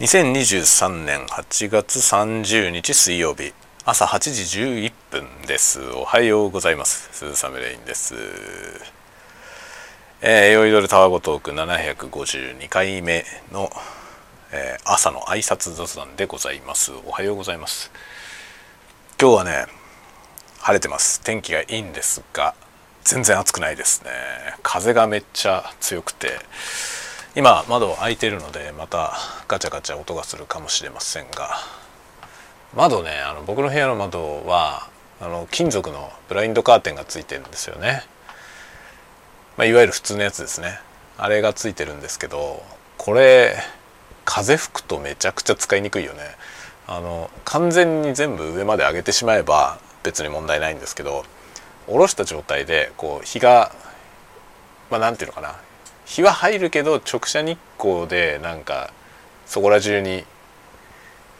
2023年8月30日水曜日朝8時11分です。おはようございます。鈴雨レインです。えー、ヨイドルタワゴトーク752回目の、えー、朝の挨拶雑談でございます。おはようございます。今日はね晴れてます。天気がいいんですが全然暑くないですね。風がめっちゃ強くて今窓開いてるのでまたガチャガチャ音がするかもしれませんが。窓ねあの僕の部屋の窓はあの金属のブラインドカーテンがついてるんですよね、まあ、いわゆる普通のやつですね。あれがついてるんですけどこれ風吹くとめちゃくちゃ使いにくいよね。あの完全に全部上まで上げてしまえば別に問題ないんですけど下ろした状態でこう日がまあ何て言うのかな。日は入るけど直射日光でなんかそこら中に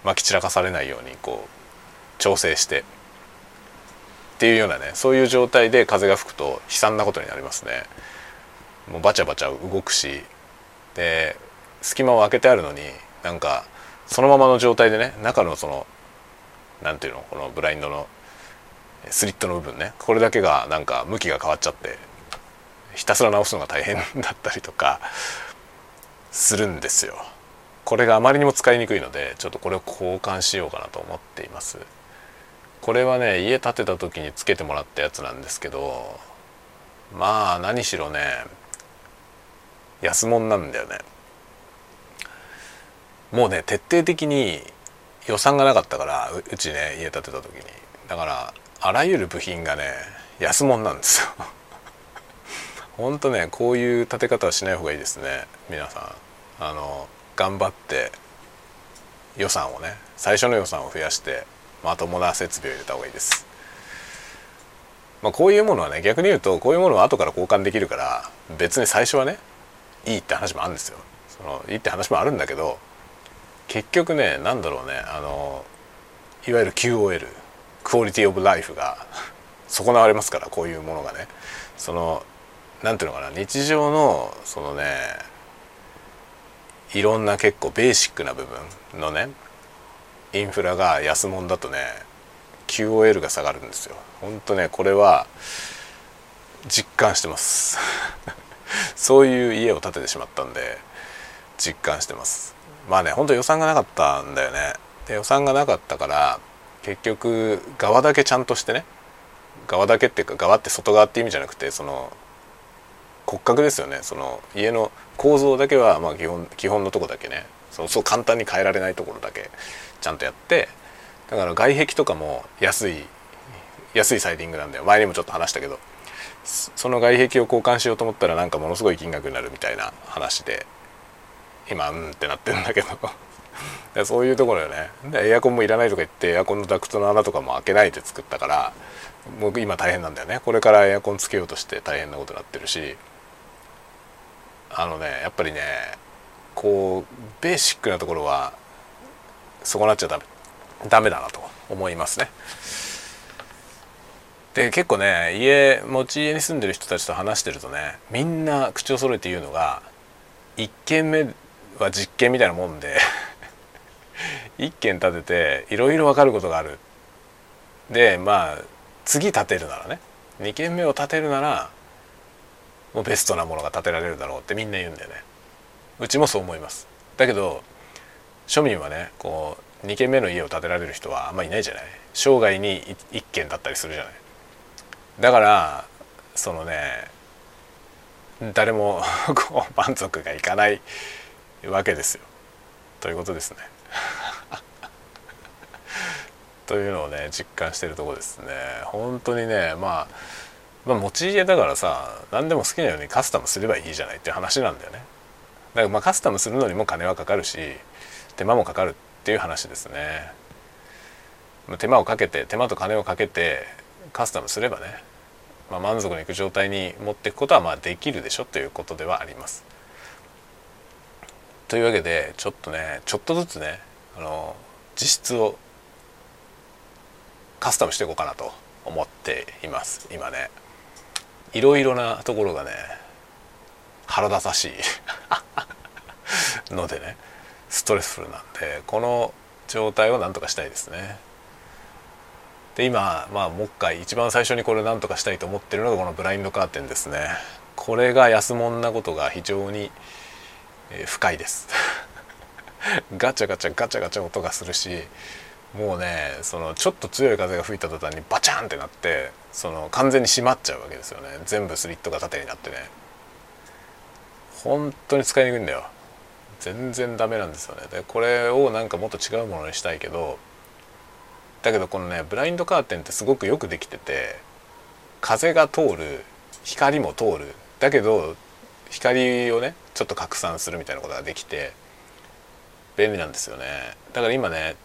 まき散らかされないようにこう調整して。っていうようなねそういう状態で風が吹くと悲惨なことになりますね。もうバチャバチャ動くし。で隙間を空けてあるのになんかそのままの状態でね中のその何ていうのこのブラインドのスリットの部分ねこれだけがなんか向きが変わっちゃって。ひたすら直すのが大変だったりとかするんですよ。これがあまりにも使いにくいのでちょっとこれを交換しようかなと思っています。これはね家建てた時につけてもらったやつなんですけどまあ何しろね安物なんだよね。もうね徹底的に予算がなかったからうちね家建てた時にだからあらゆる部品がね安物なんですよほんとねこういう建て方はしない方がいいですね皆さん。あの頑張って予算をね最初の予算を増やしてまともな設備を入れた方がいいです、まあ、こういうものはね逆に言うとこういうものは後から交換できるから別に最初はねいいって話もあるんですよ。そのいいって話もあるんだけど結局ね何だろうねあのいわゆる QOL クオリティオブライフが 損なわれますからこういうものがね。その何ていうのかな日常のそのねいろんな結構ベーシックな部分のねインフラが安物だとね QOL が下がるんですよ。ほんとねこれは実感してます。そういう家を建ててしまったんで実感してます。まあねほんと予算がなかったんだよね。で予算がなかったから結局側だけちゃんとしてね側だけっていうか側って外側って意味じゃなくてその骨格ですよね。その家の構造だけはまあ基本基本のとこだけね。そうそう簡単に変えられないところだけちゃんとやって。だから外壁とかも安い安いサイディングなんだよ。前にもちょっと話したけど。その外壁を交換しようと思ったらなんかものすごい金額になるみたいな話で。今うんってなってるんだけど。そういうところよね。でエアコンもいらないとか言ってエアコンのダクトの穴とかも開けないで作ったからもう今大変なんだよね。これからエアコンつけようとして大変なことになってるし。あのねやっぱりねこうベーシックなところは損なっちゃダメダメだなと思いますね。で結構ね家持ち家に住んでる人たちと話してるとねみんな口を揃えて言うのが1軒目は実験みたいなもんで 1軒建てていろいろ分かることがあるでまあ次建てるならね2軒目を建てるならもうベストなものが建てられるだろうってみんな言うんだよね。うちもそう思います。だけど庶民はねこう2軒目の家を建てられる人はあんまりいないじゃない。生涯に1軒だったりするじゃない。だからそのね誰も こう満足がいかないわけですよ。ということですね。というのをね実感してるとこですね。本当にねまあまあ持ち家だからさ何でも好きなようにカスタムすればいいじゃないって話なんだよね。だからまあカスタムするのにも金はかかるし手間もかかるっていう話ですね。手間をかけて手間と金をかけてカスタムすればね、まあ、満足のいく状態に持っていくことはまあできるでしょということではあります。というわけでちょっとねちょっとずつねあの実質をカスタムしていこうかなと思っています。今ね。いろいろなところがね腹立たしい。のでねストレスフルなんでこの状態をなんとかしたいですね。で今まあもう一回一番最初にこれなんとかしたいと思ってるのがこのブラインドカーテンですね。これが安物なことが非常に、えー、深いです。ガチャガチャガチャガチャ音がするしもうねそのちょっと強い風が吹いた途端にバチャンってなってその完全に閉まっちゃうわけですよね。全部スリットが縦になってね。本当に使いにくいんだよ。全然ダメなんですよね。でこれをなんかもっと違うものにしたいけどだけどこのねブラインドカーテンってすごくよくできてて風が通る光も通る。だけど光をねちょっと拡散するみたいなことができて便利なんですよね。だから今ね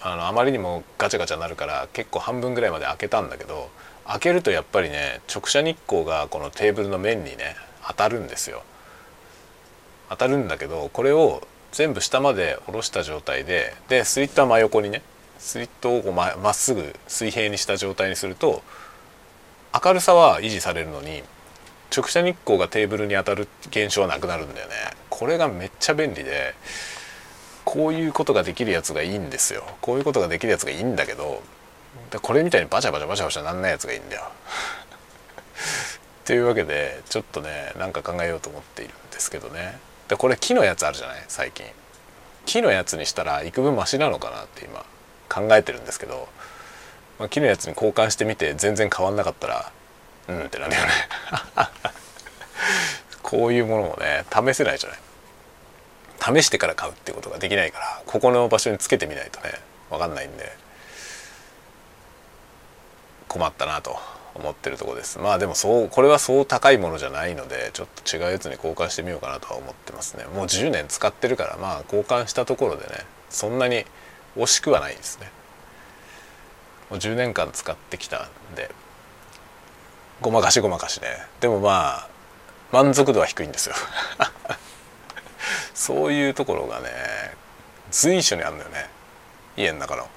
あのあまりにもガチャガチャなるから結構半分ぐらいまで開けたんだけど開けるとやっぱりね直射日光がこのテーブルの面にね当たるんですよ。当たるんだけどこれを全部下まで下ろした状態ででスリットは真横にねスリットをこうまっすぐ水平にした状態にすると明るさは維持されるのに直射日光がテーブルに当たる現象はなくなるんだよね。これがめっちゃ便利でこういうことができるやつがいいんですよ。こういうことができるやつがいいんだけどこれみたいにバチャバチャバチャバチャなんないやつがいいんだよ。っていうわけでちょっとねなんか考えようと思っているんですけどね。でこれ木のやつあるじゃない？最近。木のやつにしたら幾分マシなのかなって今考えてるんですけど、まあ、木のやつに交換してみて全然変わんなかったらうんってなるよね。こういうものもね試せないじゃない？試してから買うっていうことができないからここの場所につけてみないとね分かんないんで困ったなと思ってるとこです。まあでもそうこれはそう高いものじゃないのでちょっと違うやつに交換してみようかなとは思ってますね。もう10年使ってるからまあ交換したところでねそんなに惜しくはないですね。もう10年間使ってきたんでごまかしごまかしね。でもまあ満足度は低いんですよ。そういうところがね随所にあるんだよね。家の中の。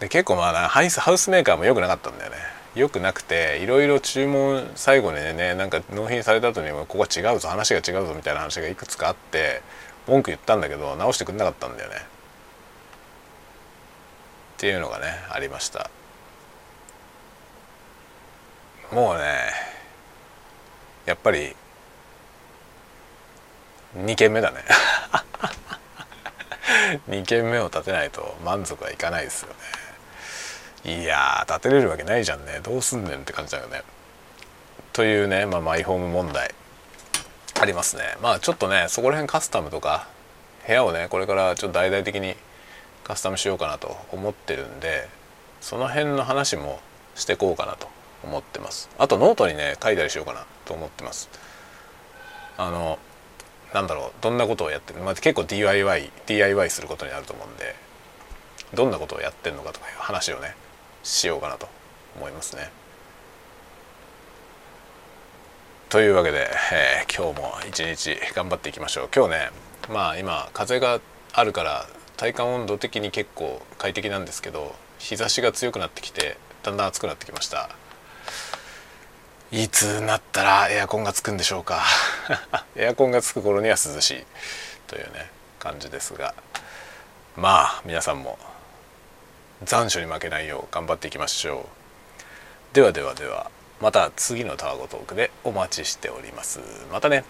で結構まあハイスハウスメーカーも良くなかったんだよね。良くなくていろいろ注文最後にねなんか納品された後にここは違うぞ話が違うぞみたいな話がいくつかあって文句言ったんだけど直してくれなかったんだよね。っていうのがねありました。もうねやっぱり2軒目だね。2軒目を建てないと満足はいかないですよね。いやー建てれるわけないじゃんね。どうすんねんって感じだよね。というね、まあ、マイホーム問題。ありますね。まあちょっとねそこら辺カスタムとか部屋をねこれからちょっと大々的にカスタムしようかなと思ってるんでその辺の話もしてこうかなと思ってます。あとノートにね書いたりしようかなと思ってます。あのなんだろうどんなことをやってる、まあ、結構 DIY DIY することになると思うんでどんなことをやってるのかとかいう話をねしようかなと思いますね。というわけで、えー、今日も一日頑張っていきましょう。今日ねまあ今風があるから体感温度的に結構快適なんですけど日差しが強くなってきてだんだん暑くなってきました。いつになったらエアコンがつくんでしょうか？エアコンがつく頃には涼しいというね感じですが。まあ皆さんも残暑に負けないよう頑張っていきましょう。ではではではまた次のタワゴトークでお待ちしております。またね。